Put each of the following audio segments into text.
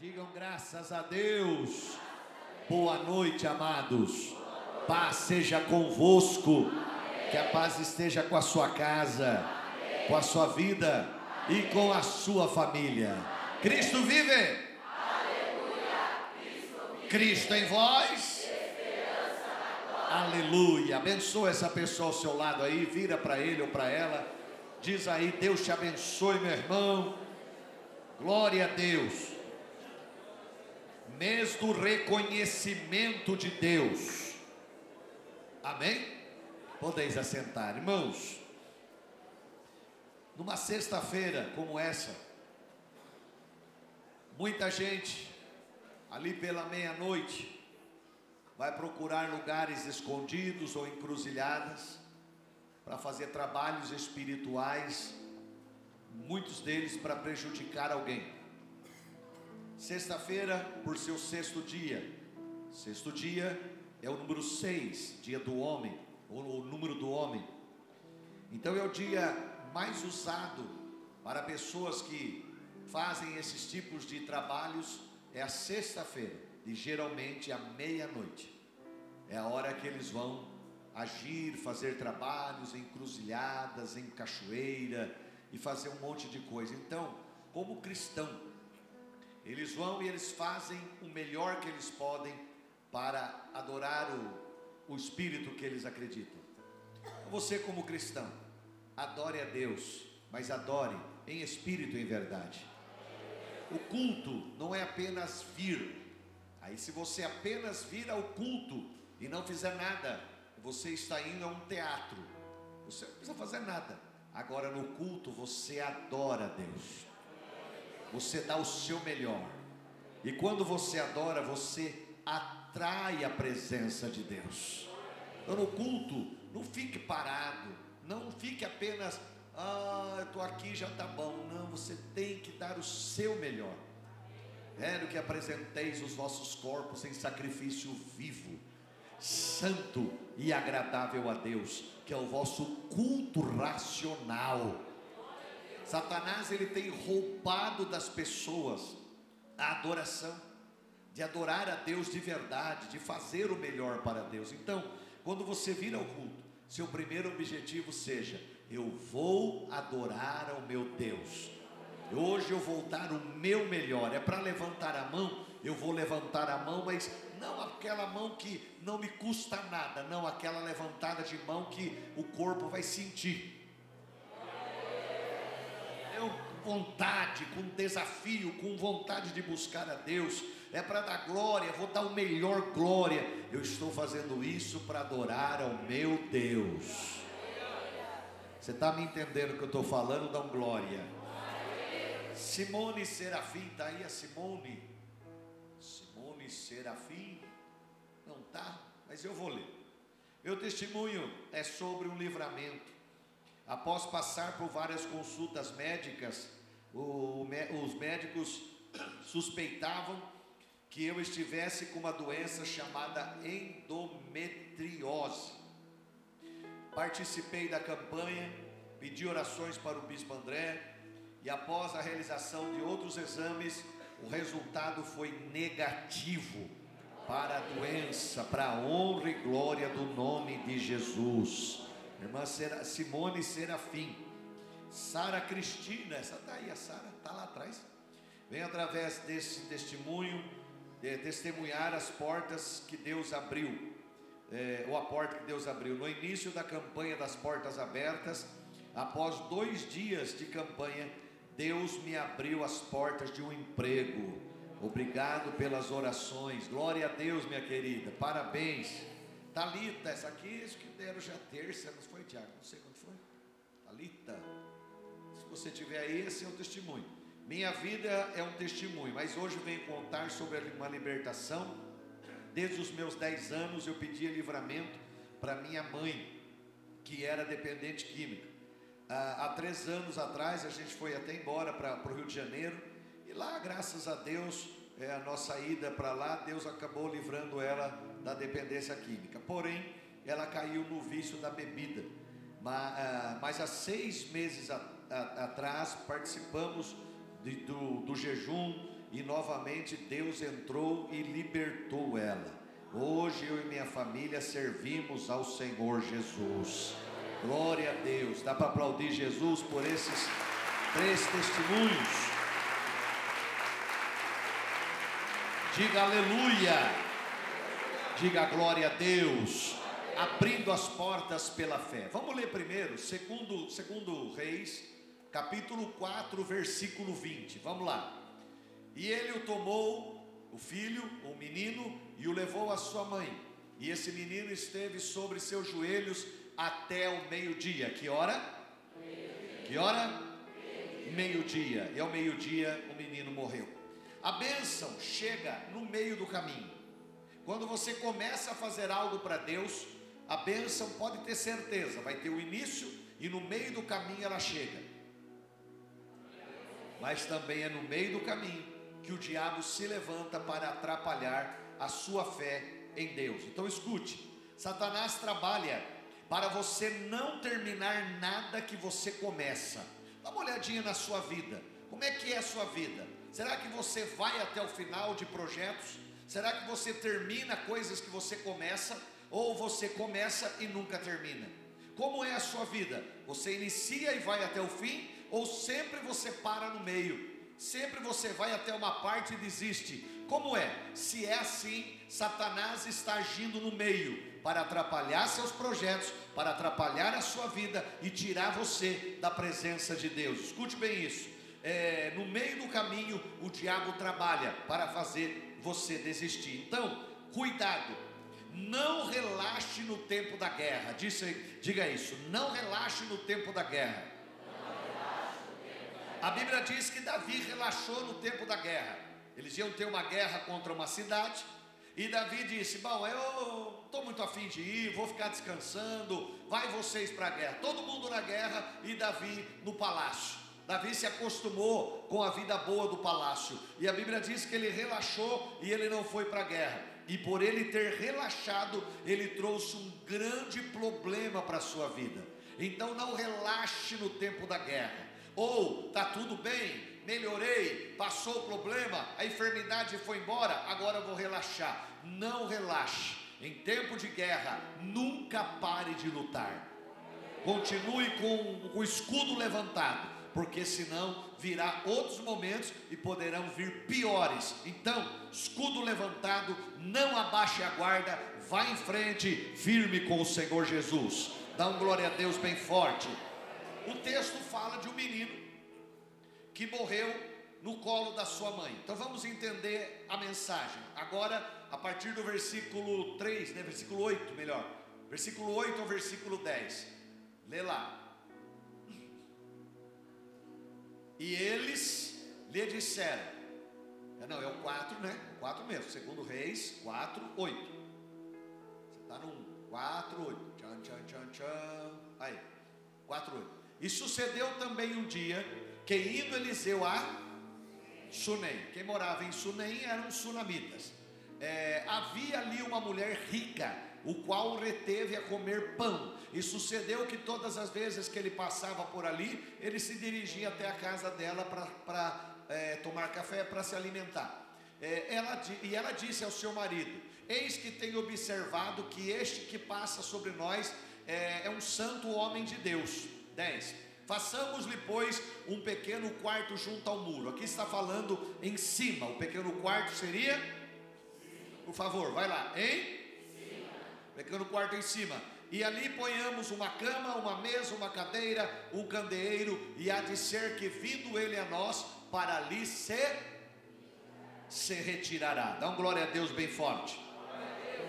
Digam graças a Deus. Boa noite, amados. Paz seja convosco. Que a paz esteja com a sua casa, com a sua vida e com a sua família. Cristo vive. Cristo em vós. Aleluia. Abençoa essa pessoa ao seu lado aí, vira para ele ou para ela. Diz aí, Deus te abençoe, meu irmão. Glória a Deus mês do reconhecimento de Deus. Amém? Podeis assentar, irmãos. Numa sexta-feira como essa, muita gente, ali pela meia-noite, vai procurar lugares escondidos ou encruzilhadas para fazer trabalhos espirituais, muitos deles para prejudicar alguém. Sexta-feira, por seu sexto dia. Sexto dia é o número seis, dia do homem, ou o número do homem. Então é o dia mais usado para pessoas que fazem esses tipos de trabalhos, é a sexta-feira, e geralmente à meia-noite. É a hora que eles vão agir, fazer trabalhos em cruzilhadas, em cachoeira e fazer um monte de coisa. Então, como cristão, eles vão e eles fazem o melhor que eles podem para adorar o, o Espírito que eles acreditam. Você, como cristão, adore a Deus, mas adore em espírito e em verdade. O culto não é apenas vir. Aí, se você apenas vir ao culto e não fizer nada, você está indo a um teatro. Você não precisa fazer nada. Agora, no culto, você adora a Deus você dá o seu melhor. E quando você adora, você atrai a presença de Deus. Então no culto, não fique parado, não fique apenas, ah, eu estou aqui, já está bom. Não, você tem que dar o seu melhor. É no que apresenteis os vossos corpos em sacrifício vivo, santo e agradável a Deus, que é o vosso culto racional. Satanás ele tem roubado das pessoas a adoração, de adorar a Deus de verdade, de fazer o melhor para Deus. Então, quando você vir ao culto, seu primeiro objetivo seja: eu vou adorar ao meu Deus. Hoje eu vou dar o meu melhor. É para levantar a mão, eu vou levantar a mão, mas não aquela mão que não me custa nada, não aquela levantada de mão que o corpo vai sentir vontade, com desafio, com vontade de buscar a Deus, é para dar glória, vou dar o melhor glória. Eu estou fazendo isso para adorar ao meu Deus. Você está me entendendo o que eu estou falando? Dá um glória. Simone Serafim, está aí a Simone? Simone Serafim? Não está? Mas eu vou ler. Meu testemunho é sobre um livramento Após passar por várias consultas médicas, o, os médicos suspeitavam que eu estivesse com uma doença chamada endometriose. Participei da campanha, pedi orações para o bispo André e após a realização de outros exames, o resultado foi negativo para a doença, para a honra e glória do nome de Jesus. Irmã Simone Serafim. Sara Cristina, essa está aí, a Sara está lá atrás. Vem através desse testemunho, de testemunhar as portas que Deus abriu, é, ou a porta que Deus abriu. No início da campanha das portas abertas, após dois dias de campanha, Deus me abriu as portas de um emprego. Obrigado pelas orações. Glória a Deus, minha querida. Parabéns. Talita, essa aqui acho que deram já terça, não foi, Tiago? Não sei quando foi. Talita. Se você tiver aí, esse é o testemunho. Minha vida é um testemunho, mas hoje eu venho contar sobre uma libertação. Desde os meus 10 anos eu pedia livramento para minha mãe, que era dependente química. Ah, há três anos atrás a gente foi até embora para o Rio de Janeiro e lá, graças a Deus, é, a nossa ida para lá, Deus acabou livrando ela da dependência química. Porém, ela caiu no vício da bebida. Mas, ah, mas há seis meses a, atrás participamos de, do, do jejum e novamente Deus entrou e libertou ela. Hoje eu e minha família servimos ao Senhor Jesus. Glória a Deus. Dá para aplaudir Jesus por esses três testemunhos. Diga aleluia. Diga glória a Deus. Abrindo as portas pela fé. Vamos ler primeiro, segundo, segundo Reis, capítulo 4, versículo 20. Vamos lá. E ele o tomou, o filho, o menino, e o levou à sua mãe. E esse menino esteve sobre seus joelhos até o meio-dia. Que hora? Meio que hora? Meio-dia. Meio e ao meio-dia o menino morreu. A bênção chega no meio do caminho. Quando você começa a fazer algo para Deus, a bênção pode ter certeza, vai ter o início e no meio do caminho ela chega. Mas também é no meio do caminho que o diabo se levanta para atrapalhar a sua fé em Deus. Então escute: Satanás trabalha para você não terminar nada que você começa. Dá uma olhadinha na sua vida. Como é que é a sua vida? Será que você vai até o final de projetos? Será que você termina coisas que você começa? Ou você começa e nunca termina? Como é a sua vida? Você inicia e vai até o fim? Ou sempre você para no meio? Sempre você vai até uma parte e desiste? Como é? Se é assim, Satanás está agindo no meio para atrapalhar seus projetos, para atrapalhar a sua vida e tirar você da presença de Deus. Escute bem isso é, no meio do caminho, o diabo trabalha para fazer você desistir. Então, cuidado, não relaxe no tempo da guerra. diga isso, não relaxe no tempo da guerra. A Bíblia diz que Davi relaxou no tempo da guerra. Eles iam ter uma guerra contra uma cidade. E Davi disse: Bom, eu estou muito afim de ir, vou ficar descansando. Vai vocês para a guerra. Todo mundo na guerra e Davi no palácio. Davi se acostumou com a vida boa do palácio. E a Bíblia diz que ele relaxou e ele não foi para a guerra. E por ele ter relaxado, ele trouxe um grande problema para a sua vida. Então não relaxe no tempo da guerra. Ou tá tudo bem, melhorei, passou o problema, a enfermidade foi embora, agora eu vou relaxar. Não relaxe. Em tempo de guerra, nunca pare de lutar. Continue com, com o escudo levantado porque senão virá outros momentos e poderão vir piores. Então, escudo levantado, não abaixe a guarda, vá em frente, firme com o Senhor Jesus. Dá um glória a Deus bem forte. O texto fala de um menino que morreu no colo da sua mãe. Então vamos entender a mensagem. Agora, a partir do versículo 3, né, versículo 8, melhor. Versículo 8 ao versículo 10. Lê lá. E eles lhe disseram, é, não, é o 4, né? O 4 mesmo, segundo Reis 4, 8. Você está no 4, 8. Tchan, tchan, tchan, tchan. Aí, 4, 8. E sucedeu também um dia que indo Eliseu a Sunem, quem morava em Sunem eram sunamitas. É, havia ali uma mulher rica, o qual reteve a comer pão. E sucedeu que todas as vezes que ele passava por ali, ele se dirigia até a casa dela para é, tomar café, para se alimentar. É, ela, e ela disse ao seu marido: Eis que tenho observado que este que passa sobre nós é, é um santo homem de Deus. 10. Façamos-lhe, pois, um pequeno quarto junto ao muro. Aqui está falando em cima. O pequeno quarto seria? Por favor, vai lá. Hein? Pequeno quarto em cima e ali ponhamos uma cama, uma mesa, uma cadeira, um candeeiro, e há de ser que vindo ele a nós, para ali se, se retirará. Dá um glória a Deus bem forte.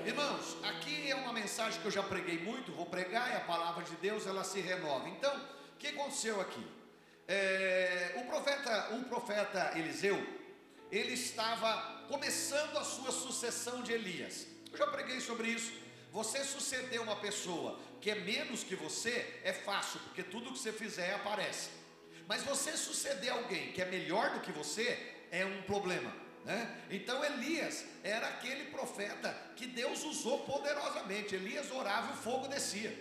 Irmãos, aqui é uma mensagem que eu já preguei muito, vou pregar e a palavra de Deus ela se renova. Então, o que aconteceu aqui? É, o profeta, o profeta Eliseu, ele estava começando a sua sucessão de Elias. Eu já preguei sobre isso. Você suceder uma pessoa que é menos que você é fácil, porque tudo que você fizer aparece. Mas você suceder alguém que é melhor do que você é um problema. Né? Então Elias era aquele profeta que Deus usou poderosamente. Elias orava e o fogo descia.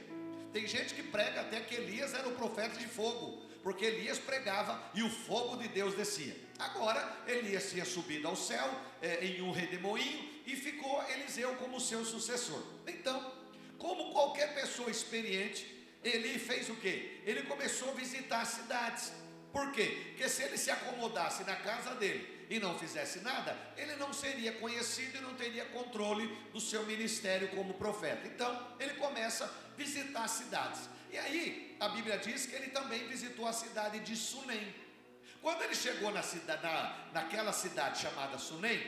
Tem gente que prega até que Elias era o profeta de fogo, porque Elias pregava e o fogo de Deus descia. Agora, Elias tinha subido ao céu é, em um redemoinho e ficou Eliseu como seu sucessor. Então, como qualquer pessoa experiente, ele fez o que? Ele começou a visitar cidades. Por quê? Porque se ele se acomodasse na casa dele e não fizesse nada, ele não seria conhecido e não teria controle do seu ministério como profeta. Então, ele começa a visitar cidades. E aí, a Bíblia diz que ele também visitou a cidade de Sunem. Quando ele chegou na cidade, na, naquela cidade chamada Sunem,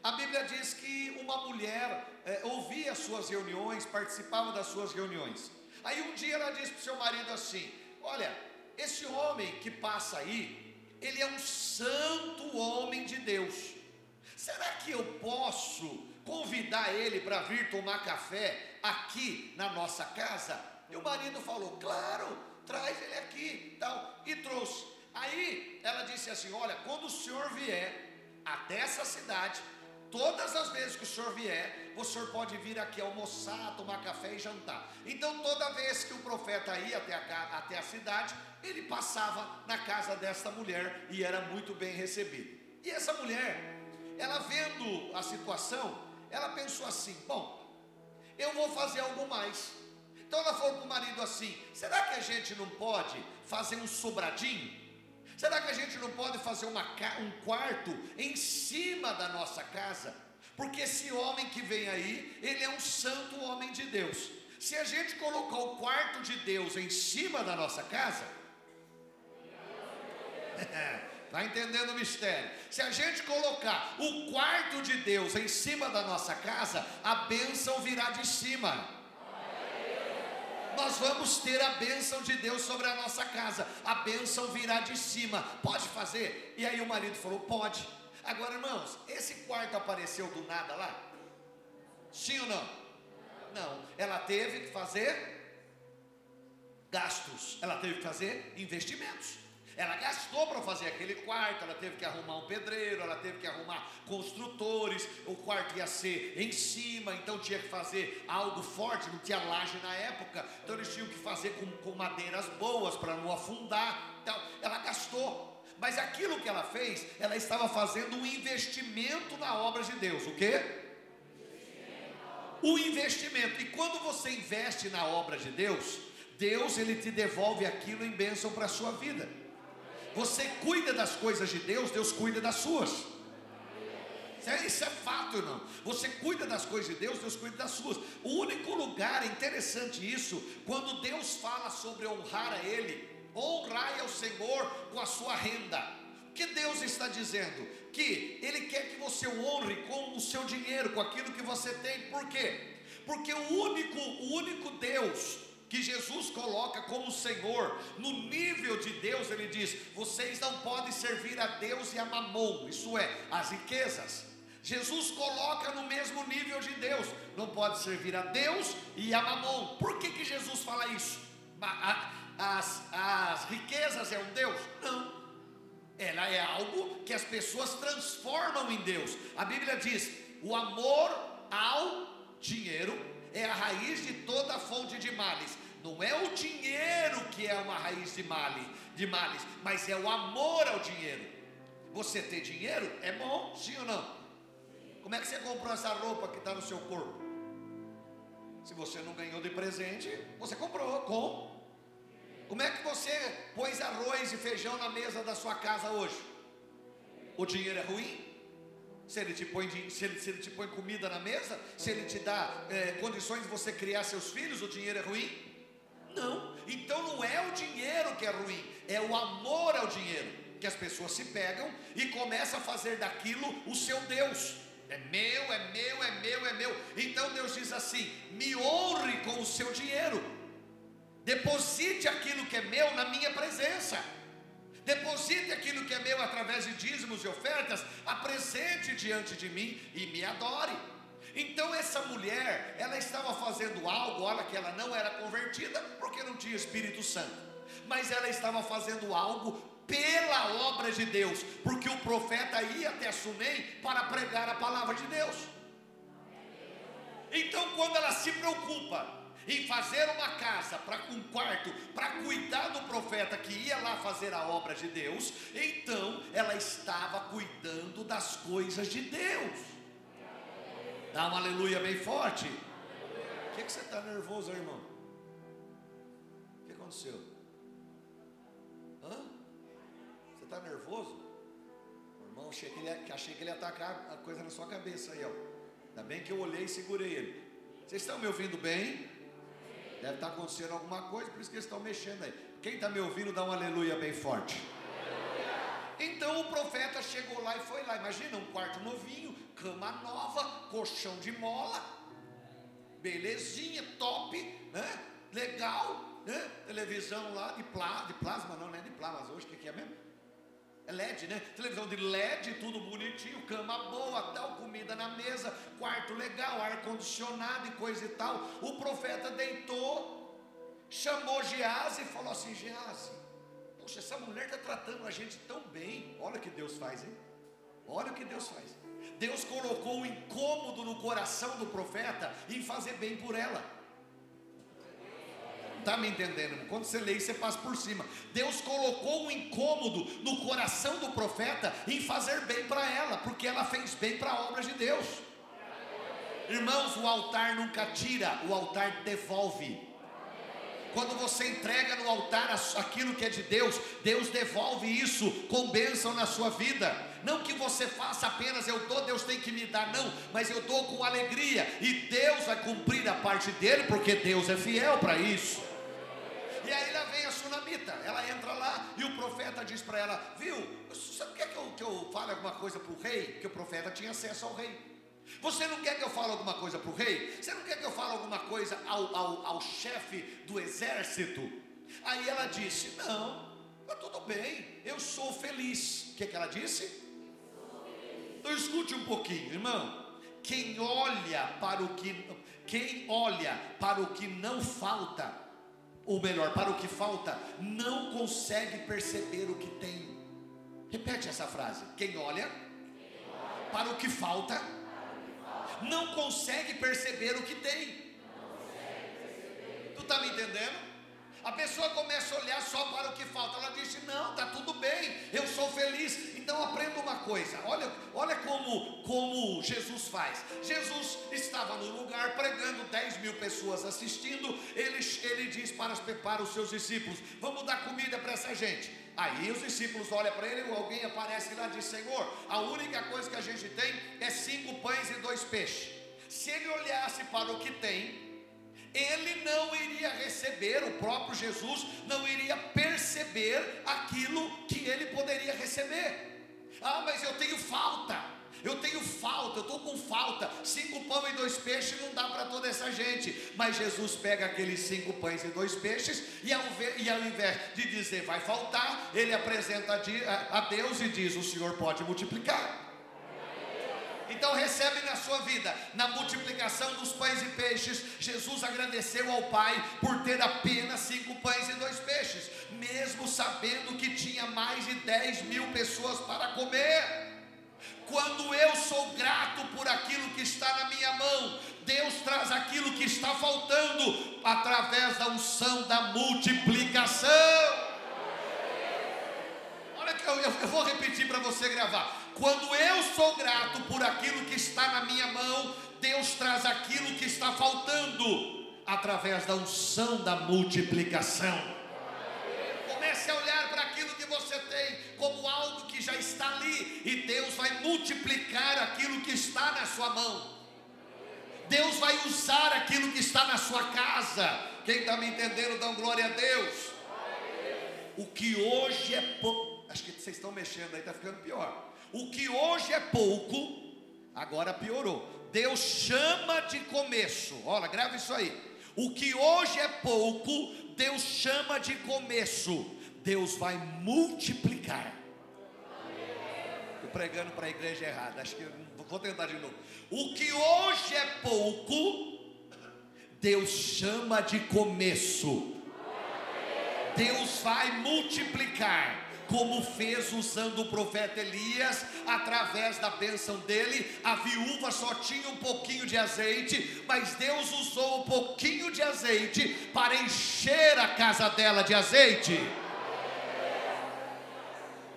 a Bíblia diz que uma mulher é, ouvia as suas reuniões, participava das suas reuniões. Aí um dia ela disse para o seu marido assim: Olha, esse homem que passa aí, ele é um santo homem de Deus. Será que eu posso convidar ele para vir tomar café aqui na nossa casa? E o marido falou: Claro, traz ele aqui, tal, e trouxe. Aí ela disse assim: Olha, quando o senhor vier até essa cidade, Todas as vezes que o senhor vier, o senhor pode vir aqui almoçar, tomar café e jantar. Então, toda vez que o profeta ia até a, até a cidade, ele passava na casa desta mulher e era muito bem recebido. E essa mulher, ela vendo a situação, ela pensou assim: bom, eu vou fazer algo mais. Então ela falou para o marido assim: será que a gente não pode fazer um sobradinho? Será que a gente não pode fazer uma, um quarto em cima da nossa casa? Porque esse homem que vem aí, ele é um santo homem de Deus. Se a gente colocar o quarto de Deus em cima da nossa casa, Está entendendo o mistério? Se a gente colocar o quarto de Deus em cima da nossa casa, a bênção virá de cima nós vamos ter a bênção de Deus sobre a nossa casa, a bênção virá de cima. Pode fazer? E aí o marido falou: Pode. Agora, irmãos, esse quarto apareceu do nada lá? Sim ou não? Não. Ela teve que fazer gastos, ela teve que fazer investimentos. Ela gastou para fazer aquele quarto, ela teve que arrumar um pedreiro, ela teve que arrumar construtores, o quarto ia ser em cima, então tinha que fazer algo forte, não tinha laje na época, então eles tinham que fazer com, com madeiras boas para não afundar. Então, ela gastou, mas aquilo que ela fez, ela estava fazendo um investimento na obra de Deus. O quê? O investimento. E quando você investe na obra de Deus, Deus ele te devolve aquilo em bênção para a sua vida. Você cuida das coisas de Deus, Deus cuida das suas. Isso é, é fato, irmão. Você cuida das coisas de Deus, Deus cuida das suas. O único lugar, é interessante isso, quando Deus fala sobre honrar a Ele, honrai ao Senhor com a sua renda. O que Deus está dizendo? Que Ele quer que você honre com o seu dinheiro, com aquilo que você tem. Por quê? Porque o único, o único Deus que Jesus coloca como Senhor, no nível de Deus, ele diz: vocês não podem servir a Deus e a mamon, isso é, as riquezas. Jesus coloca no mesmo nível de Deus, não pode servir a Deus e a mamon. Por que, que Jesus fala isso? As, as riquezas é um Deus? Não. Ela é algo que as pessoas transformam em Deus. A Bíblia diz: o amor ao dinheiro é a raiz de toda fonte de males. Não é o dinheiro que é uma raiz de, male, de males, mas é o amor ao dinheiro. Você ter dinheiro é bom, sim ou não? Como é que você comprou essa roupa que está no seu corpo? Se você não ganhou de presente, você comprou com. Como é que você pôs arroz e feijão na mesa da sua casa hoje? O dinheiro é ruim? Se ele te põe, se ele, se ele te põe comida na mesa, se ele te dá é, condições de você criar seus filhos, o dinheiro é ruim? Não. Então não é o dinheiro que é ruim, é o amor ao dinheiro. Que as pessoas se pegam e começam a fazer daquilo o seu Deus. É meu, é meu, é meu, é meu. Então Deus diz assim: me honre com o seu dinheiro. Deposite aquilo que é meu na minha presença. Deposite aquilo que é meu através de dízimos e ofertas, apresente diante de mim e me adore. Então essa mulher, ela estava fazendo algo, olha que ela não era convertida porque não tinha Espírito Santo, mas ela estava fazendo algo pela obra de Deus, porque o profeta ia até Sunem para pregar a palavra de Deus. Então quando ela se preocupa em fazer uma casa, para um quarto, para cuidar do profeta que ia lá fazer a obra de Deus, então ela estava cuidando das coisas de Deus. Dá um aleluia bem forte. O que, que você está nervoso, irmão? O que aconteceu? Hã? Você está nervoso? Irmão, achei que, ele achei que ele ia atacar a coisa na sua cabeça aí, ó. Ainda bem que eu olhei e segurei ele. Vocês estão me ouvindo bem? Deve estar acontecendo alguma coisa, por isso que eles estão mexendo aí. Quem está me ouvindo, dá um aleluia bem forte. Então o profeta chegou lá e foi lá. Imagina um quarto novinho, cama nova, colchão de mola, belezinha, top, né? Legal, né? Televisão lá de, plá, de plasma, não, não é de plasma, hoje o que, que é mesmo? É LED, né? Televisão de LED, tudo bonitinho, cama boa, tal, comida na mesa, quarto legal, ar condicionado e coisa e tal. O profeta deitou, chamou Gease e falou assim: Gease, poxa, essa mulher está tratando a gente tão bem. Olha o que Deus faz, hein? Olha o que Deus faz. Deus colocou um incômodo no coração do profeta em fazer bem por ela. Está me entendendo? Quando você lê, você passa por cima. Deus colocou um incômodo no coração do profeta em fazer bem para ela, porque ela fez bem para a obra de Deus. Irmãos, o altar nunca tira, o altar devolve. Quando você entrega no altar aquilo que é de Deus, Deus devolve isso com bênção na sua vida. Não que você faça apenas eu dou, Deus tem que me dar, não, mas eu dou com alegria e Deus vai cumprir a parte dele, porque Deus é fiel para isso. E aí lá vem a sunamita, ela entra lá e o profeta diz para ela: Viu, sabe o que, é que, eu, que eu fale alguma coisa para o rei? Que o profeta tinha acesso ao rei. Você não quer que eu fale alguma coisa para o rei? Você não quer que eu fale alguma coisa ao, ao, ao chefe do exército? Aí ela disse: Não, mas tudo bem, eu sou feliz. O que, que ela disse? Então escute um pouquinho, irmão. Quem olha para o que quem olha para o que não falta ou melhor, para o que falta, não consegue perceber o que tem. Repete essa frase. Quem olha para o que falta, não consegue perceber o que tem. Tu está me entendendo? A pessoa começa a olhar só para o que falta. Ela disse: Não, está tudo bem, eu sou feliz. Então aprenda uma coisa: olha, olha como, como Jesus faz. Jesus estava no lugar pregando, 10 mil pessoas assistindo. Ele, ele diz para, para os seus discípulos: Vamos dar comida para essa gente. Aí os discípulos olham para ele, alguém aparece lá e diz: Senhor, a única coisa que a gente tem é cinco pães e dois peixes. Se ele olhasse para o que tem, ele não iria receber, o próprio Jesus não iria perceber aquilo que ele poderia receber. Ah, mas eu tenho falta, eu tenho falta, eu estou com falta. Cinco pães e dois peixes não dá para toda essa gente. Mas Jesus pega aqueles cinco pães e dois peixes, e ao, e ao invés de dizer vai faltar, ele apresenta a Deus e diz: O Senhor pode multiplicar. Então recebe na sua vida, na multiplicação dos pães e peixes, Jesus agradeceu ao Pai por ter apenas cinco pães e dois peixes, mesmo sabendo que tinha mais de dez mil pessoas para comer. Quando eu sou grato por aquilo que está na minha mão, Deus traz aquilo que está faltando através da unção da multiplicação. Olha que eu, eu, vou repetir para você gravar. Quando eu sou grato por aquilo que está na minha mão, Deus traz aquilo que está faltando através da unção da multiplicação. Comece a olhar para aquilo que você tem como algo que já está ali, e Deus vai multiplicar aquilo que está na sua mão. Deus vai usar aquilo que está na sua casa. Quem está me entendendo, dá glória a Deus. O que hoje é pouco, acho que vocês estão mexendo aí, está ficando pior. O que hoje é pouco, agora piorou. Deus chama de começo. Olha, grava isso aí. O que hoje é pouco, Deus chama de começo. Deus vai multiplicar. Estou pregando para a igreja errada. Acho que vou tentar de novo. O que hoje é pouco, Deus chama de começo. Deus vai multiplicar como fez usando o profeta Elias, através da bênção dele, a viúva só tinha um pouquinho de azeite, mas Deus usou um pouquinho de azeite para encher a casa dela de azeite.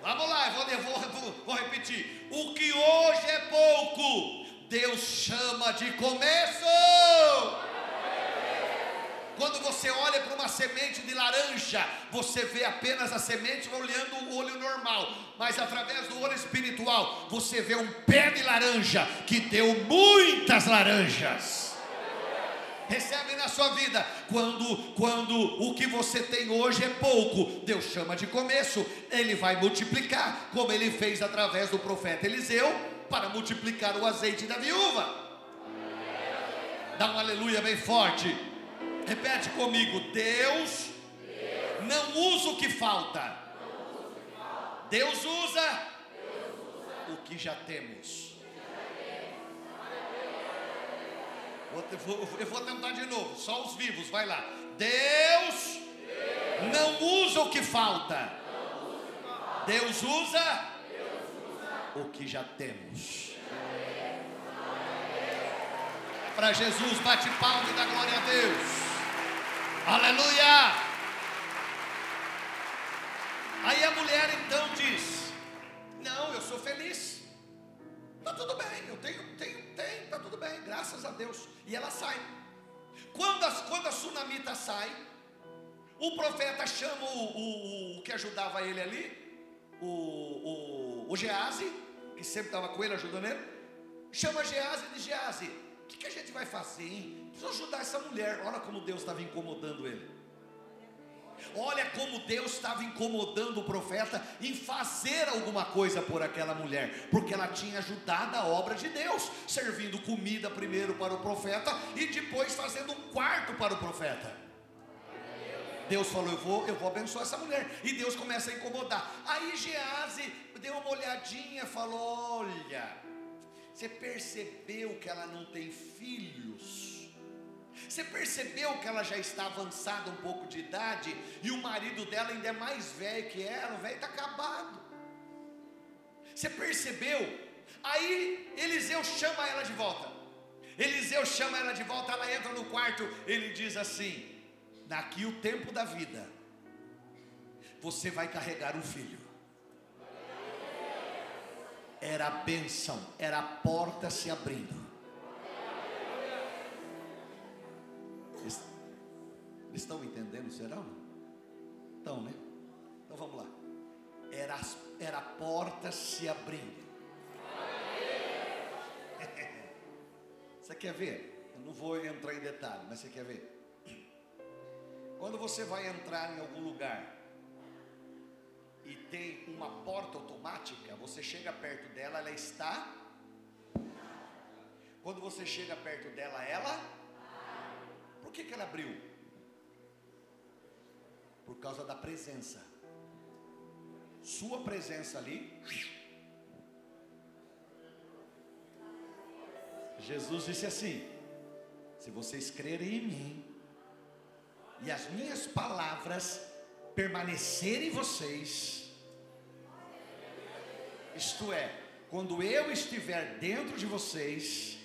Vamos lá, eu vou, eu vou, vou, vou repetir. O que hoje é pouco, Deus chama de começo. Quando você olha para uma semente de laranja, você vê apenas a semente olhando o olho normal, mas através do olho espiritual, você vê um pé de laranja que deu muitas laranjas. Recebe na sua vida quando quando o que você tem hoje é pouco, Deus chama de começo, ele vai multiplicar, como ele fez através do profeta Eliseu para multiplicar o azeite da viúva. Dá um aleluia bem forte. Repete comigo: Deus, não usa o que falta, Deus usa o que já temos. Eu vou tentar de novo, só os vivos, vai lá. Deus, Deus não usa o que falta, Deus usa, usa o que já temos. Para Jesus, bate palma e dá glória a Deus. Aleluia! Aí a mulher então diz: Não, eu sou feliz. Tá tudo bem, eu tenho, tenho, tenho, tá tudo bem, graças a Deus. E ela sai. Quando a, quando a sunamita sai, o profeta chama o, o, o que ajudava ele ali, o, o, o Gease, que sempre estava com ele ajudando ele, chama Gease e diz: Gease, o que, que a gente vai fazer, hein? Ajudar essa mulher. Olha como Deus estava incomodando ele. Olha como Deus estava incomodando o profeta em fazer alguma coisa por aquela mulher, porque ela tinha ajudado a obra de Deus, servindo comida primeiro para o profeta e depois fazendo um quarto para o profeta. Deus falou: Eu vou, eu vou abençoar essa mulher. E Deus começa a incomodar. Aí Gease deu uma olhadinha, falou: Olha, você percebeu que ela não tem filhos? Você percebeu que ela já está avançada um pouco de idade e o marido dela ainda é mais velho que ela, o velho está acabado. Você percebeu? Aí Eliseu chama ela de volta. Eliseu chama ela de volta, ela entra no quarto, ele diz assim: Daqui o tempo da vida, você vai carregar um filho. Era a bênção, era a porta se abrindo. Estão entendendo, será? Estão, né? Então vamos lá. Era, era a porta se abrindo. Você quer ver? Eu não vou entrar em detalhe, mas você quer ver? Quando você vai entrar em algum lugar e tem uma porta automática, você chega perto dela, ela está. Quando você chega perto dela, ela. Que, que ela abriu? Por causa da presença. Sua presença ali. Jesus disse assim: Se vocês crerem em mim, e as minhas palavras permanecerem em vocês, isto é, quando eu estiver dentro de vocês,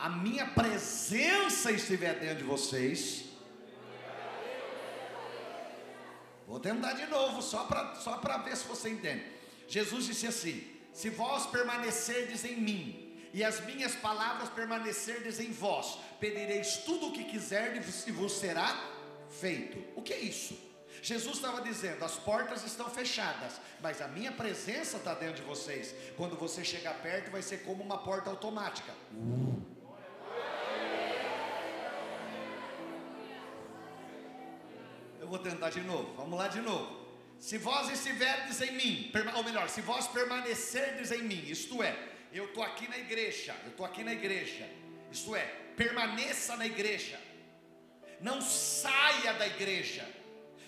a minha presença estiver dentro de vocês, Vou tentar de novo, só para só ver se você entende. Jesus disse assim: Se vós permanecerdes em mim, e as minhas palavras permanecerdes em vós, pedireis tudo o que quiserdes e vos será feito. O que é isso? Jesus estava dizendo: as portas estão fechadas, mas a minha presença está dentro de vocês. Quando você chegar perto, vai ser como uma porta automática. Uh. Vou tentar de novo. Vamos lá de novo. Se vós estiverdes em mim, ou melhor, se vós permanecerdes em mim, isto é, eu estou aqui na igreja, eu estou aqui na igreja, isto é, permaneça na igreja, não saia da igreja,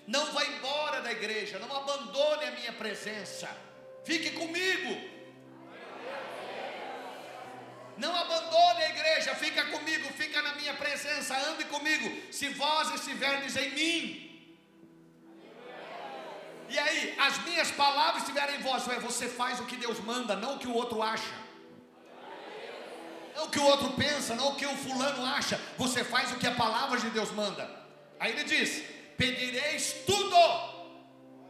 não vá embora da igreja, não abandone a minha presença, fique comigo. Não abandone a igreja, fica comigo, fica na minha presença, ande comigo. Se vós estiverdes em mim, E aí, as minhas palavras estiverem em voz, você faz o que Deus manda, não o que o outro acha. Não o que o outro pensa, não o que o fulano acha. Você faz o que a palavra de Deus manda. Aí ele diz: Pedireis tudo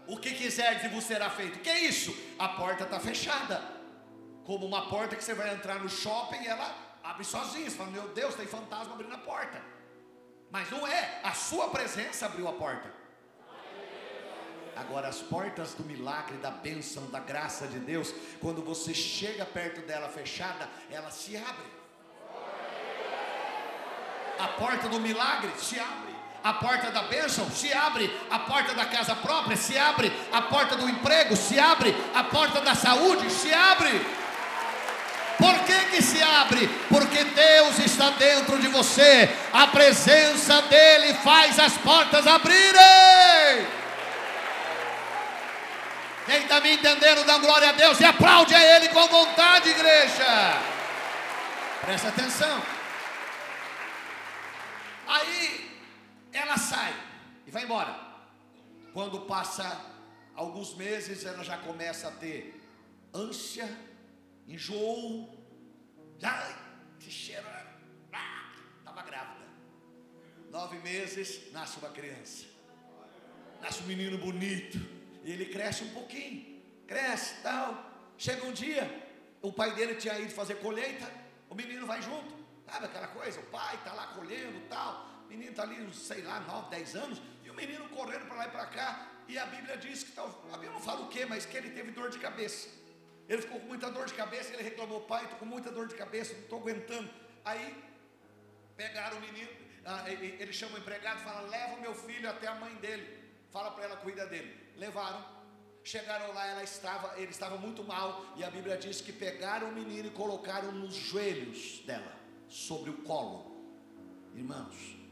o que quiserdes vos será feito. Que é isso? A porta está fechada. Como uma porta que você vai entrar no shopping e ela abre sozinha. Você fala, meu Deus, tem fantasma abrindo a porta. Mas não é, a sua presença abriu a porta. Agora, as portas do milagre, da bênção, da graça de Deus, quando você chega perto dela fechada, ela se abre. A porta do milagre se abre. A porta da bênção se abre, a porta da casa própria se abre, a porta do emprego se abre, a porta da saúde se abre. Por que, que se abre? Porque Deus está dentro de você, a presença dEle faz as portas abrirem. Quem está me entendendo, dá glória a Deus e aplaude a Ele com vontade, igreja. Presta atenção. Aí ela sai e vai embora. Quando passa alguns meses, ela já começa a ter ânsia, enjoo, já se cheira, estava ah, grávida. Nove meses, nasce uma criança, nasce um menino bonito, e ele cresce um pouquinho, cresce tal. Chega um dia, o pai dele tinha ido fazer colheita, o menino vai junto, sabe aquela coisa? O pai está lá colhendo tal o menino está ali, sei lá, 9, 10 anos, e o menino correndo para lá e para cá, e a Bíblia diz que, tal, a Bíblia não fala o que, mas que ele teve dor de cabeça. Ele ficou com muita dor de cabeça, ele reclamou, pai, estou com muita dor de cabeça, não estou aguentando. Aí pegaram o menino, ah, ele chama o empregado e fala: leva o meu filho até a mãe dele, fala para ela cuidar dele. Levaram, chegaram lá, ela estava, ele estava muito mal, e a Bíblia diz que pegaram o menino e colocaram nos joelhos dela, sobre o colo. Irmãos,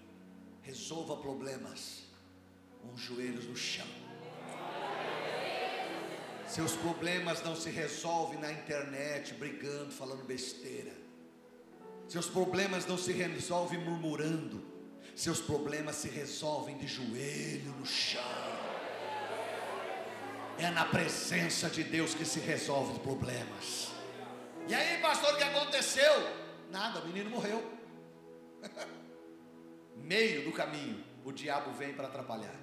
Resolva problemas com os joelhos no chão. Seus problemas não se resolvem na internet, brigando, falando besteira. Seus problemas não se resolvem murmurando. Seus problemas se resolvem de joelho no chão. É na presença de Deus que se resolve problemas. E aí, pastor, o que aconteceu? Nada, o menino morreu. meio do caminho, o diabo vem para atrapalhar.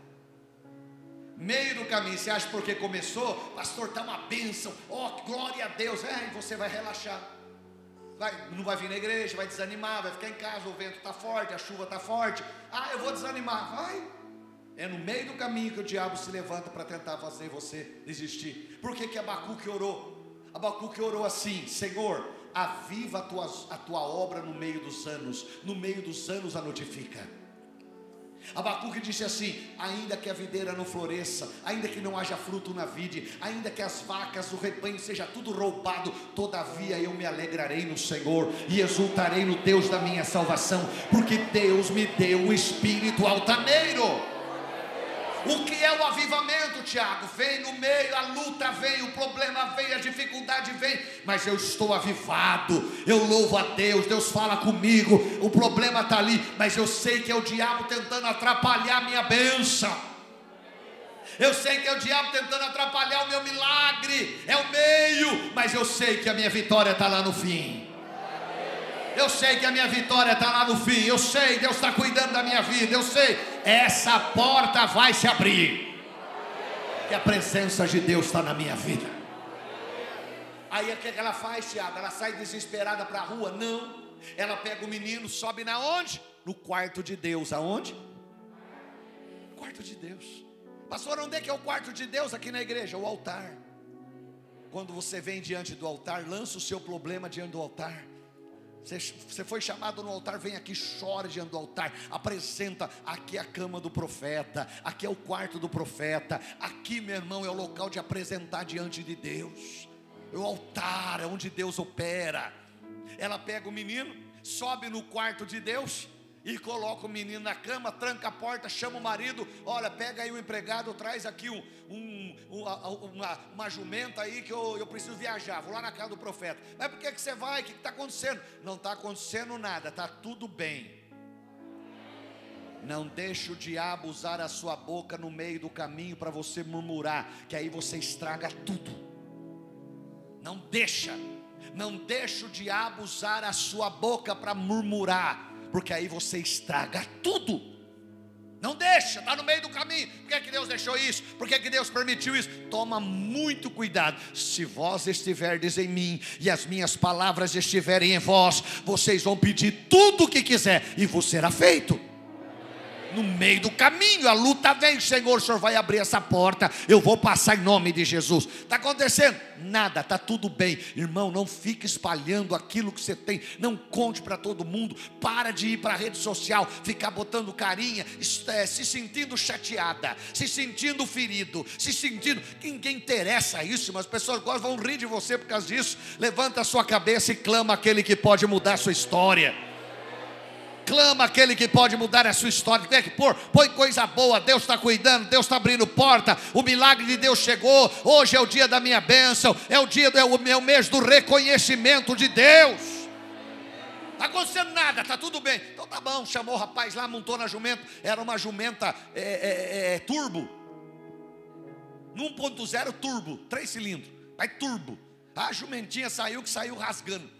Meio do caminho, você acha porque começou, pastor, está uma bênção, oh, glória a Deus, é, e você vai relaxar. Vai, não vai vir na igreja, vai desanimar, vai ficar em casa, o vento está forte, a chuva está forte. Ah, eu vou desanimar. Vai. É no meio do caminho que o diabo se levanta para tentar fazer você desistir. Por que, que Abacuque orou? Abacuque orou assim: Senhor, aviva a tua, a tua obra no meio dos anos, no meio dos anos a notifica. Abacuque disse assim: ainda que a videira não floresça, ainda que não haja fruto na vide, ainda que as vacas, o rebanho seja tudo roubado, todavia eu me alegrarei no Senhor e exultarei no Deus da minha salvação, porque Deus me deu o espírito altaneiro. O que é o avivamento, Tiago? Vem no meio, a luta vem, o problema vem, a dificuldade vem, mas eu estou avivado, eu louvo a Deus, Deus fala comigo, o problema está ali, mas eu sei que é o diabo tentando atrapalhar a minha bênção. Eu sei que é o diabo tentando atrapalhar o meu milagre, é o meio, mas eu sei que a minha vitória está lá no fim. Eu sei que a minha vitória está lá no fim. Eu sei, Deus está cuidando da minha vida. Eu sei, essa porta vai se abrir. Que a presença de Deus está na minha vida. Aí o que ela faz, Tiago? Ela sai desesperada para a rua? Não. Ela pega o menino, sobe na onde? No quarto de Deus. Aonde? No quarto de Deus. Pastor, onde é que é o quarto de Deus aqui na igreja? O altar. Quando você vem diante do altar, lança o seu problema diante do altar. Você foi chamado no altar, vem aqui, chora diante do altar, apresenta. Aqui é a cama do profeta, aqui é o quarto do profeta, aqui, meu irmão, é o local de apresentar diante de Deus. É o altar, é onde Deus opera. Ela pega o menino, sobe no quarto de Deus, e coloca o menino na cama, tranca a porta, chama o marido, olha, pega aí o empregado, traz aqui um, um, uma, uma jumenta aí que eu, eu preciso viajar, vou lá na casa do profeta. Mas por que, que você vai? O que está acontecendo? Não está acontecendo nada, está tudo bem. Não deixe o diabo usar a sua boca no meio do caminho para você murmurar, que aí você estraga tudo. Não deixa, não deixe o diabo usar a sua boca para murmurar, porque aí você estraga tudo. Não deixa, está no meio do caminho. Por que, é que Deus deixou isso? Por que, é que Deus permitiu isso? Toma muito cuidado. Se vós estiverdes em mim e as minhas palavras estiverem em vós, vocês vão pedir tudo o que quiser e vos será feito no meio do caminho, a luta vem, Senhor, o Senhor vai abrir essa porta, eu vou passar em nome de Jesus. Está acontecendo? Nada, está tudo bem, irmão. Não fique espalhando aquilo que você tem, não conte para todo mundo. Para de ir para a rede social, ficar botando carinha, é, se sentindo chateada, se sentindo ferido, se sentindo. Ninguém interessa isso, mas as pessoas vão rir de você por causa disso. Levanta a sua cabeça e clama aquele que pode mudar a sua história clama aquele que pode mudar a sua história. Tem que pôr, põe coisa boa. Deus está cuidando, Deus está abrindo porta. O milagre de Deus chegou. Hoje é o dia da minha bênção. É o dia, é o meu mês do reconhecimento de Deus. Está acontecendo nada, está tudo bem. Então tá bom, chamou o rapaz lá, montou na jumenta. Era uma jumenta é, é, é, turbo. 1.0 turbo, três cilindros. Vai turbo. A jumentinha saiu que saiu rasgando.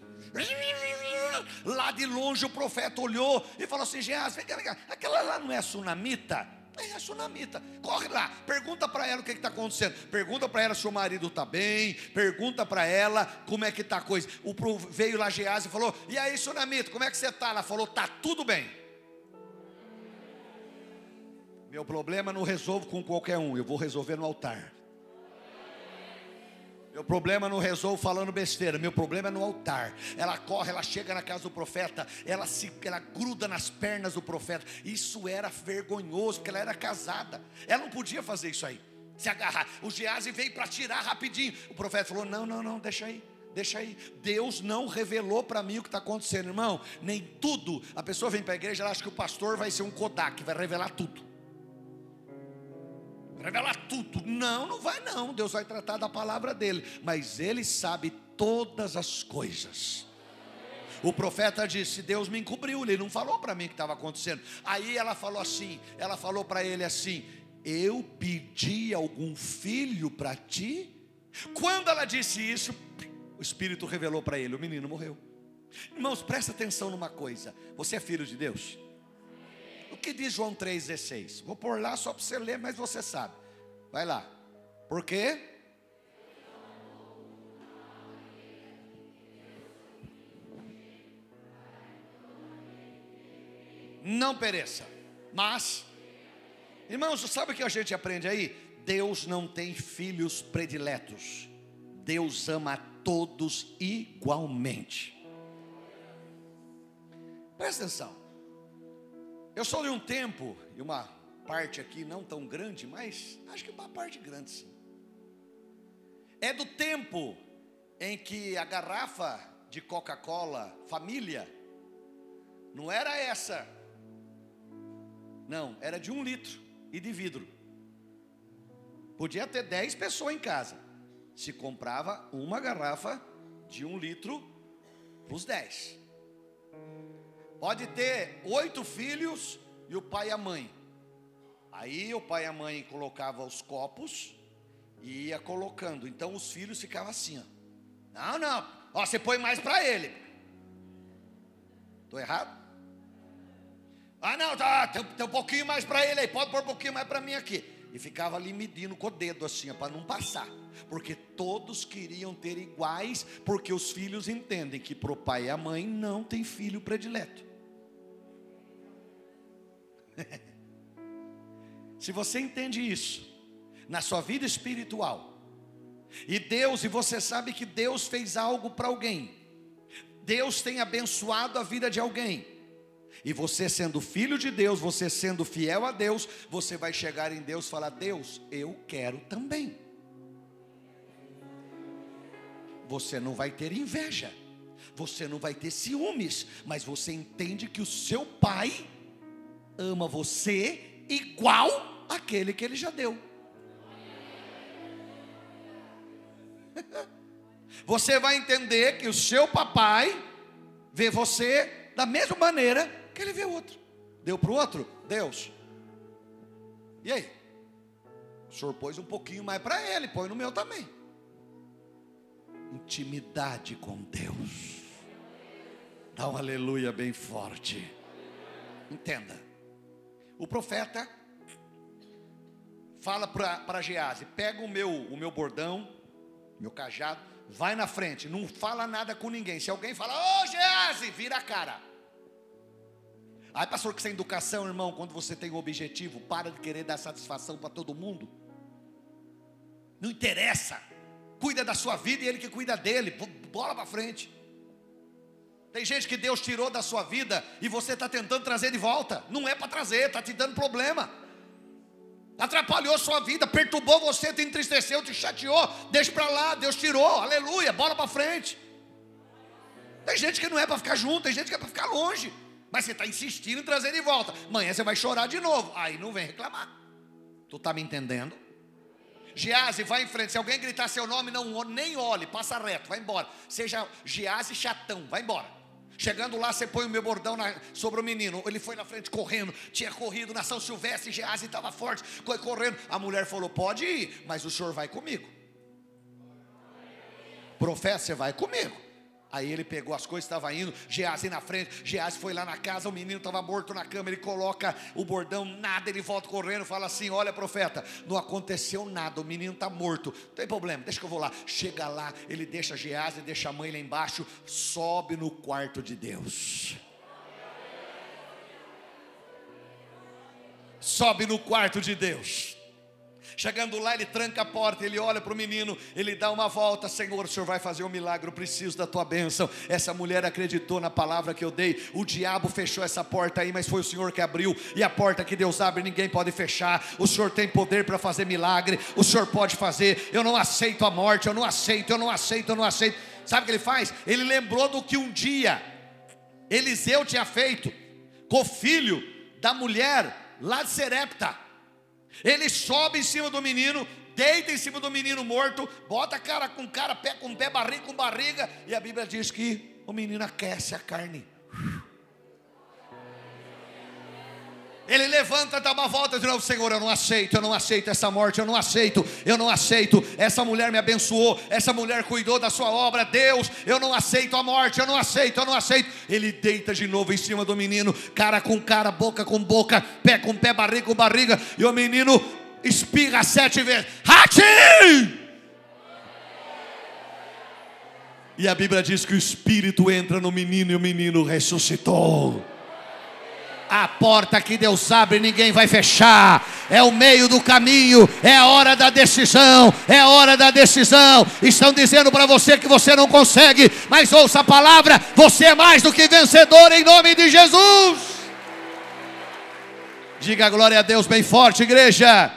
Lá de longe o profeta olhou e falou assim: Geás, vem cá, vem cá. Aquela lá não é sunamita? É a sunamita. Corre lá, pergunta para ela o que está acontecendo. Pergunta para ela se o marido está bem. Pergunta para ela como é que está a coisa. O veio lá Geás e falou: E aí, sunamita, como é que você está? Ela falou: Está tudo bem. Meu problema não resolvo com qualquer um, eu vou resolver no altar. Meu problema não resolvo falando besteira, meu problema é no altar. Ela corre, ela chega na casa do profeta, ela se ela gruda nas pernas do profeta. Isso era vergonhoso, porque ela era casada. Ela não podia fazer isso aí. Se agarrar. O Geazi veio para tirar rapidinho. O profeta falou: "Não, não, não, deixa aí. Deixa aí. Deus não revelou para mim o que está acontecendo, irmão. Nem tudo. A pessoa vem para a igreja, ela acha que o pastor vai ser um Kodak, vai revelar tudo revelar tudo. Não, não vai não. Deus vai tratar da palavra dele, mas ele sabe todas as coisas. O profeta disse: Deus me encobriu, ele não falou para mim o que estava acontecendo. Aí ela falou assim: ela falou para ele assim: Eu pedi algum filho para ti? Quando ela disse isso, o Espírito revelou para ele: o menino morreu. Irmãos, presta atenção numa coisa: você é filho de Deus? O que diz João 3,16? Vou pôr lá só para você ler, mas você sabe. Vai lá. Por quê? Não pereça. Mas, irmãos, sabe o que a gente aprende aí? Deus não tem filhos prediletos. Deus ama a todos igualmente. Presta atenção. Eu sou de um tempo, e uma parte aqui não tão grande, mas acho que uma parte grande sim. É do tempo em que a garrafa de Coca-Cola, família, não era essa, não, era de um litro e de vidro. Podia ter dez pessoas em casa, se comprava uma garrafa de um litro para os dez. Pode ter oito filhos e o pai e a mãe. Aí o pai e a mãe colocava os copos e ia colocando. Então os filhos ficavam assim, ó. Não, não. Ó, você põe mais para ele. Estou errado? Ah, não, tá, tem, tem um pouquinho mais para ele aí. Pode pôr um pouquinho mais para mim aqui. E ficava ali medindo com o dedo assim, para não passar. Porque todos queriam ter iguais, porque os filhos entendem que para o pai e a mãe não tem filho predileto. Se você entende isso na sua vida espiritual, e Deus, e você sabe que Deus fez algo para alguém, Deus tem abençoado a vida de alguém, e você sendo filho de Deus, você sendo fiel a Deus, você vai chegar em Deus e falar: Deus, eu quero também. Você não vai ter inveja, você não vai ter ciúmes, mas você entende que o seu pai ama você igual aquele que ele já deu. Você vai entender que o seu papai vê você da mesma maneira que ele vê o outro. Deu para o outro? Deus. E aí? O senhor pôs um pouquinho mais para ele, põe no meu também. Intimidade com Deus. Dá um aleluia bem forte. Entenda. O profeta fala para Gease: pega o meu, o meu bordão, meu cajado, vai na frente, não fala nada com ninguém. Se alguém fala, ô oh, Gease, vira a cara. Aí, pastor, que sem educação, irmão, quando você tem um objetivo, para de querer dar satisfação para todo mundo. Não interessa. Cuida da sua vida e ele que cuida dele. Bola para frente. Tem gente que Deus tirou da sua vida e você está tentando trazer de volta. Não é para trazer, está te dando problema. Atrapalhou sua vida, perturbou você, te entristeceu, te chateou. Deixa para lá, Deus tirou, aleluia, bola para frente. Tem gente que não é para ficar junto, tem gente que é para ficar longe. Mas você está insistindo em trazer de volta. Amanhã você vai chorar de novo. Aí não vem reclamar. Tu está me entendendo? Giase, vai em frente. Se alguém gritar seu nome, não nem olhe, passa reto, vai embora. Seja Giase chatão, vai embora. Chegando lá, você põe o meu bordão na, sobre o menino. Ele foi na frente correndo, tinha corrido na São Silvestre, Gease estava forte, foi correndo. A mulher falou: Pode ir, mas o senhor vai comigo. Profeta, você vai comigo. Aí ele pegou as coisas, estava indo, Gease na frente, Gease foi lá na casa, o menino estava morto na cama, ele coloca o bordão, nada, ele volta correndo, fala assim: Olha, profeta, não aconteceu nada, o menino está morto, não tem problema, deixa que eu vou lá. Chega lá, ele deixa Gease, deixa a mãe lá embaixo, sobe no quarto de Deus. Sobe no quarto de Deus. Chegando lá, ele tranca a porta, ele olha para o menino, ele dá uma volta: Senhor, o senhor vai fazer um milagre, eu preciso da tua bênção. Essa mulher acreditou na palavra que eu dei. O diabo fechou essa porta aí, mas foi o senhor que abriu. E a porta que Deus abre, ninguém pode fechar. O senhor tem poder para fazer milagre, o senhor pode fazer. Eu não aceito a morte, eu não aceito, eu não aceito, eu não aceito. Sabe o que ele faz? Ele lembrou do que um dia Eliseu tinha feito com o filho da mulher lá de Serepta. Ele sobe em cima do menino, deita em cima do menino morto, bota cara com cara, pé com pé, barriga com barriga, e a Bíblia diz que o menino aquece a carne. Ele levanta, dá uma volta de novo, Senhor, eu não aceito, eu não aceito essa morte, eu não aceito, eu não aceito. Essa mulher me abençoou, essa mulher cuidou da sua obra, Deus, eu não aceito a morte, eu não aceito, eu não aceito. Ele deita de novo em cima do menino, cara com cara, boca com boca, pé com pé, barriga com barriga, e o menino espirra sete vezes: Hati! E a Bíblia diz que o Espírito entra no menino e o menino ressuscitou. A porta que Deus abre, ninguém vai fechar. É o meio do caminho, é a hora da decisão, é a hora da decisão. Estão dizendo para você que você não consegue, mas ouça a palavra: você é mais do que vencedor em nome de Jesus. Diga glória a Deus bem forte, igreja.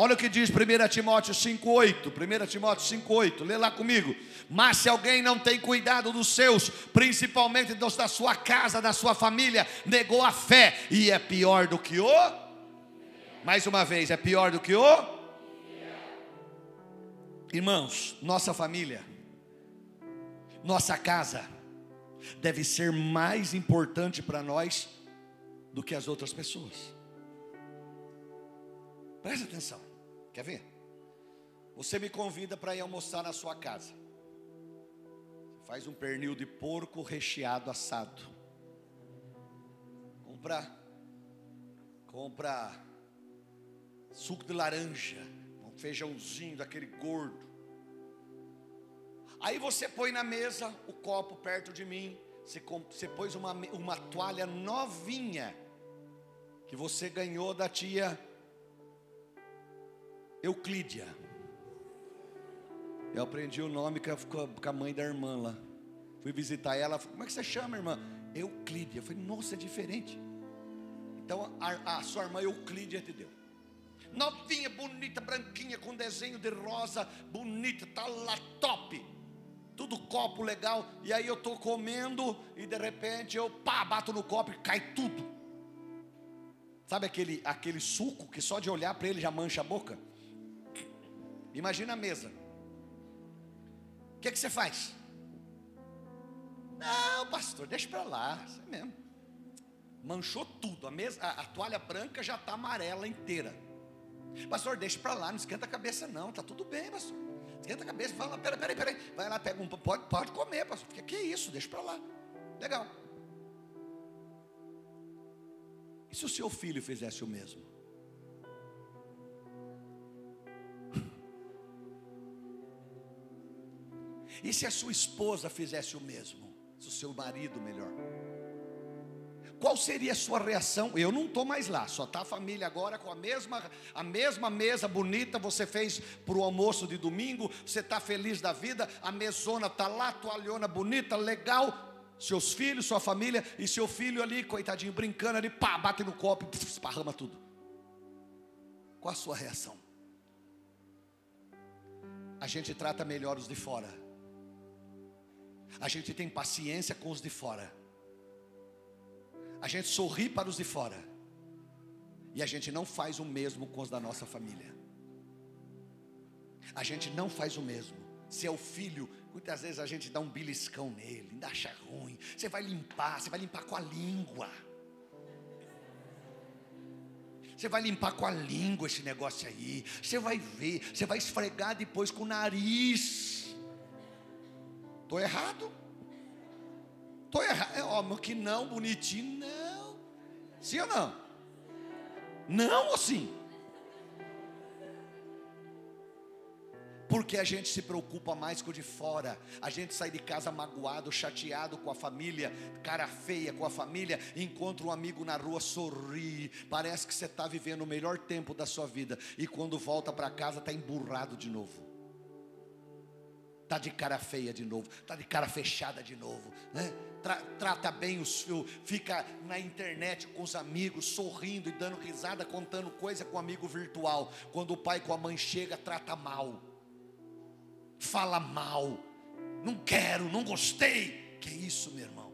Olha o que diz 1 Timóteo 5,8. 1 Timóteo 5,8. Lê lá comigo. Mas se alguém não tem cuidado dos seus, principalmente dos da sua casa, da sua família, negou a fé e é pior do que o. Mais uma vez, é pior do que o. Irmãos, nossa família, nossa casa, deve ser mais importante para nós do que as outras pessoas. Presta atenção. Quer ver? Você me convida para ir almoçar na sua casa. Você faz um pernil de porco recheado assado. Compra compra suco de laranja, um feijãozinho daquele gordo. Aí você põe na mesa o copo perto de mim, você, você pôs uma, uma toalha novinha que você ganhou da tia Euclídia. Eu aprendi o nome com a mãe da irmã lá. Fui visitar ela, como é que você chama, irmã? Euclídia. Eu falei, nossa, é diferente. Então a, a sua irmã Euclídia te deu. Novinha, bonita, branquinha, com desenho de rosa, bonita, tá lá top. Tudo copo legal. E aí eu tô comendo e de repente eu pá, bato no copo e cai tudo. Sabe aquele, aquele suco que só de olhar para ele já mancha a boca? Imagina a mesa. O que, é que você faz? Não, pastor, deixa para lá, isso mesmo. manchou tudo. A, mesa, a, a toalha branca já está amarela inteira. Pastor, deixa para lá, não esquenta a cabeça não, tá tudo bem, pastor. Esquenta a cabeça, fala, peraí, peraí, peraí. Vai lá, pega um, pode, pode comer, pastor. Que, que é isso? Deixa para lá. Legal. E se o seu filho fizesse o mesmo? E se a sua esposa fizesse o mesmo? Se o seu marido, melhor. Qual seria a sua reação? Eu não estou mais lá, só está a família agora com a mesma, a mesma mesa bonita. Você fez para o almoço de domingo, você está feliz da vida, a mesona está lá, toalhona bonita, legal. Seus filhos, sua família, e seu filho ali, coitadinho, brincando ali, pá, bate no copo esparrama tudo. Qual a sua reação? A gente trata melhor os de fora. A gente tem paciência com os de fora. A gente sorri para os de fora. E a gente não faz o mesmo com os da nossa família. A gente não faz o mesmo. Se é o filho, muitas vezes a gente dá um beliscão nele, ainda acha ruim. Você vai limpar, você vai limpar com a língua. Você vai limpar com a língua esse negócio aí. Você vai ver, você vai esfregar depois com o nariz. Estou errado? Estou errado. É óbvio que não, bonitinho, não. Sim ou não? Não ou sim? Porque a gente se preocupa mais com o de fora. A gente sai de casa magoado, chateado com a família, cara feia com a família, encontra um amigo na rua, sorri. Parece que você está vivendo o melhor tempo da sua vida. E quando volta para casa, está emburrado de novo está de cara feia de novo, está de cara fechada de novo, né? Tra, trata bem os filhos, fica na internet com os amigos, sorrindo e dando risada, contando coisa com o amigo virtual. Quando o pai com a mãe chega, trata mal, fala mal, não quero, não gostei. Que isso, meu irmão?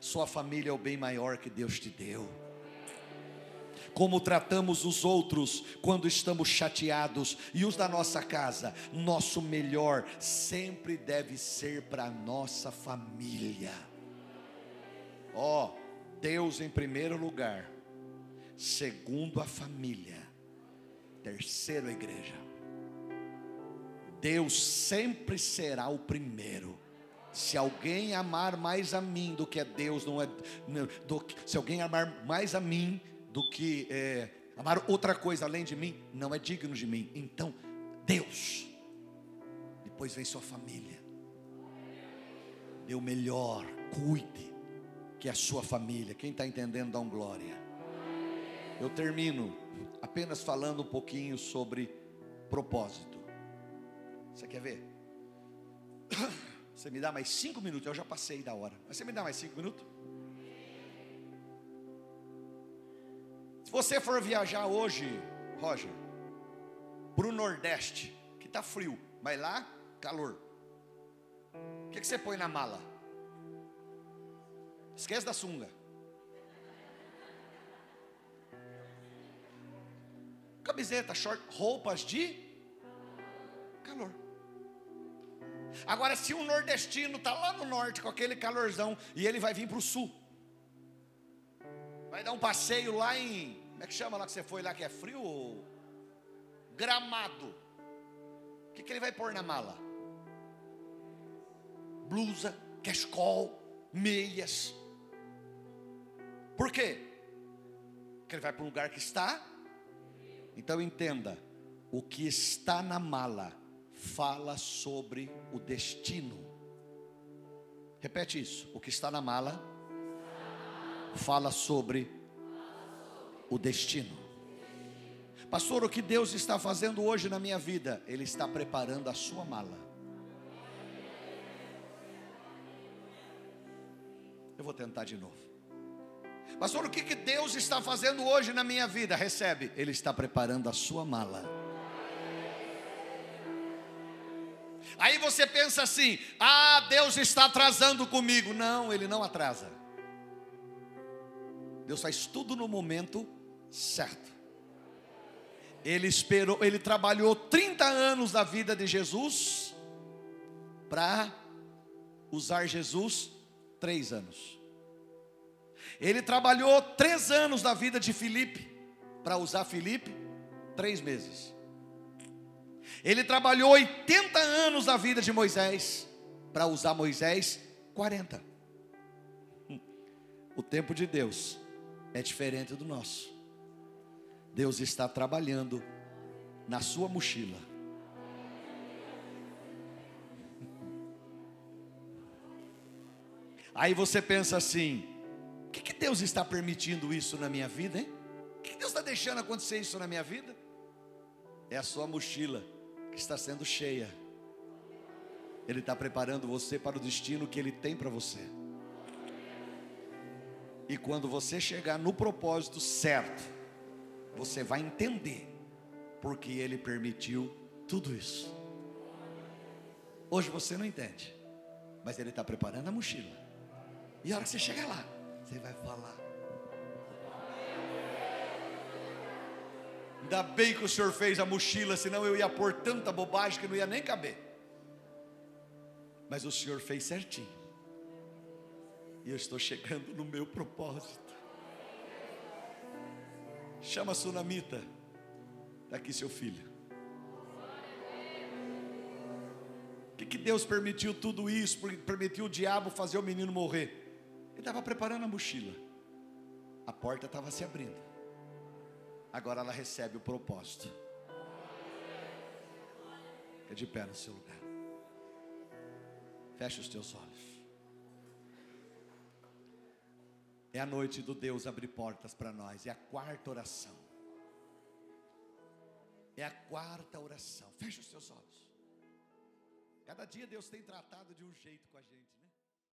Sua família é o bem maior que Deus te deu como tratamos os outros quando estamos chateados e os da nossa casa. Nosso melhor sempre deve ser para nossa família. Ó, oh, Deus em primeiro lugar, segundo a família, terceiro a igreja. Deus sempre será o primeiro. Se alguém amar mais a mim do que a Deus, não é. Do, se alguém amar mais a mim do que é, amar outra coisa além de mim, não é digno de mim. Então, Deus, depois vem sua família, dê o melhor, cuide, que é a sua família. Quem está entendendo, dá um glória. Eu termino apenas falando um pouquinho sobre propósito. Você quer ver? Você me dá mais cinco minutos, eu já passei da hora. Mas você me dá mais cinco minutos? Você for viajar hoje, Roger, para o Nordeste, que está frio, mas lá, calor. O que, que você põe na mala? Esquece da sunga. Camiseta, short, roupas de calor. Agora, se um nordestino está lá no norte com aquele calorzão e ele vai vir para o sul, vai dar um passeio lá em como é que chama lá que você foi lá que é frio? Gramado. O que, que ele vai pôr na mala? Blusa, cascol, meias. Por quê? Porque ele vai para um lugar que está. Então entenda: o que está na mala fala sobre o destino. Repete isso: o que está na mala fala sobre o destino. Pastor, o que Deus está fazendo hoje na minha vida? Ele está preparando a sua mala. Eu vou tentar de novo. Pastor, o que, que Deus está fazendo hoje na minha vida? Recebe, Ele está preparando a sua mala. Aí você pensa assim: ah, Deus está atrasando comigo. Não, Ele não atrasa. Deus faz tudo no momento certo. Ele esperou, ele trabalhou 30 anos da vida de Jesus para usar Jesus três anos. Ele trabalhou três anos da vida de Filipe, para usar Filipe, três meses. Ele trabalhou 80 anos da vida de Moisés, para usar Moisés, 40. O tempo de Deus é diferente do nosso. Deus está trabalhando na sua mochila. Aí você pensa assim: o que, que Deus está permitindo isso na minha vida, hein? O que, que Deus está deixando acontecer isso na minha vida? É a sua mochila que está sendo cheia. Ele está preparando você para o destino que Ele tem para você. E quando você chegar no propósito certo, você vai entender porque Ele permitiu tudo isso. Hoje você não entende, mas Ele está preparando a mochila. E a hora que você chegar lá, você vai falar. Ainda bem que o senhor fez a mochila, senão eu ia pôr tanta bobagem que não ia nem caber. Mas o senhor fez certinho. E eu estou chegando no meu propósito. Chama a sunamita. Está aqui seu filho. O que, que Deus permitiu tudo isso? Permitiu o diabo fazer o menino morrer. Ele estava preparando a mochila. A porta estava se abrindo. Agora ela recebe o propósito. Fica de pé no seu lugar. Fecha os teus olhos. É a noite do Deus abrir portas para nós. É a quarta oração. É a quarta oração. Feche os seus olhos. Cada dia Deus tem tratado de um jeito com a gente.